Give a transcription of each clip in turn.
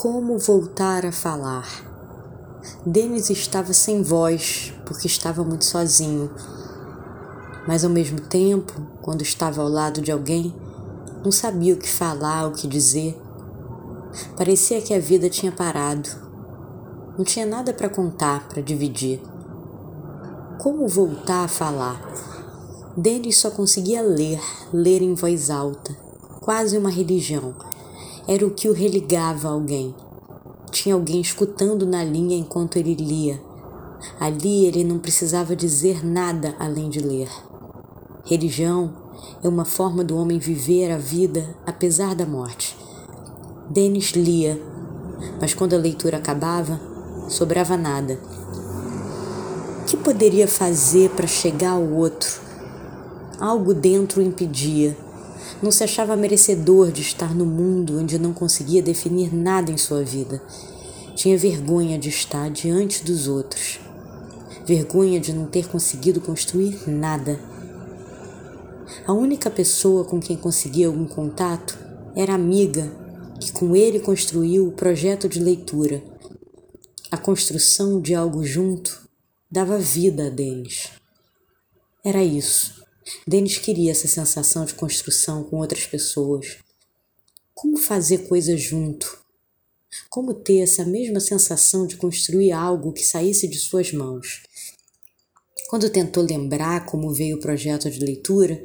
Como voltar a falar? Denis estava sem voz porque estava muito sozinho. Mas ao mesmo tempo, quando estava ao lado de alguém, não sabia o que falar, o que dizer. Parecia que a vida tinha parado. Não tinha nada para contar, para dividir. Como voltar a falar? Denis só conseguia ler, ler em voz alta, quase uma religião era o que o religava a alguém. Tinha alguém escutando na linha enquanto ele lia. Ali ele não precisava dizer nada além de ler. Religião é uma forma do homem viver a vida apesar da morte. Denis lia, mas quando a leitura acabava, sobrava nada. O que poderia fazer para chegar ao outro? Algo dentro o impedia não se achava merecedor de estar no mundo onde não conseguia definir nada em sua vida. Tinha vergonha de estar diante dos outros. Vergonha de não ter conseguido construir nada. A única pessoa com quem conseguia algum contato era a amiga que com ele construiu o projeto de leitura. A construção de algo junto dava vida a Denis. Era isso. Denis queria essa sensação de construção com outras pessoas. Como fazer coisas junto? Como ter essa mesma sensação de construir algo que saísse de suas mãos? Quando tentou lembrar como veio o projeto de leitura,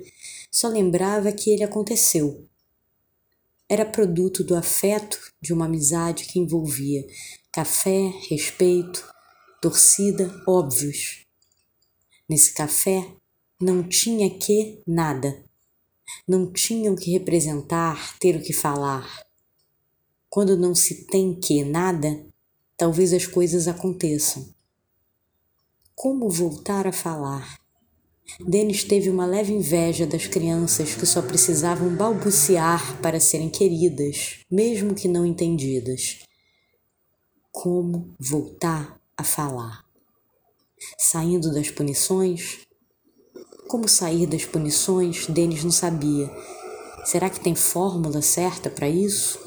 só lembrava que ele aconteceu. Era produto do afeto de uma amizade que envolvia café, respeito, torcida óbvios. Nesse café, não tinha que nada. Não tinham que representar, ter o que falar. Quando não se tem que nada, talvez as coisas aconteçam. Como voltar a falar? Denis teve uma leve inveja das crianças que só precisavam balbuciar para serem queridas, mesmo que não entendidas. Como voltar a falar? Saindo das punições, como sair das punições, Denis não sabia. Será que tem fórmula certa para isso?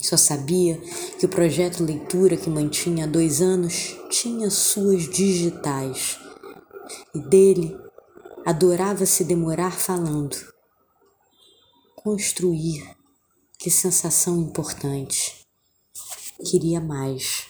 Só sabia que o projeto leitura que mantinha há dois anos tinha suas digitais. E dele adorava se demorar falando. Construir, que sensação importante. Queria mais.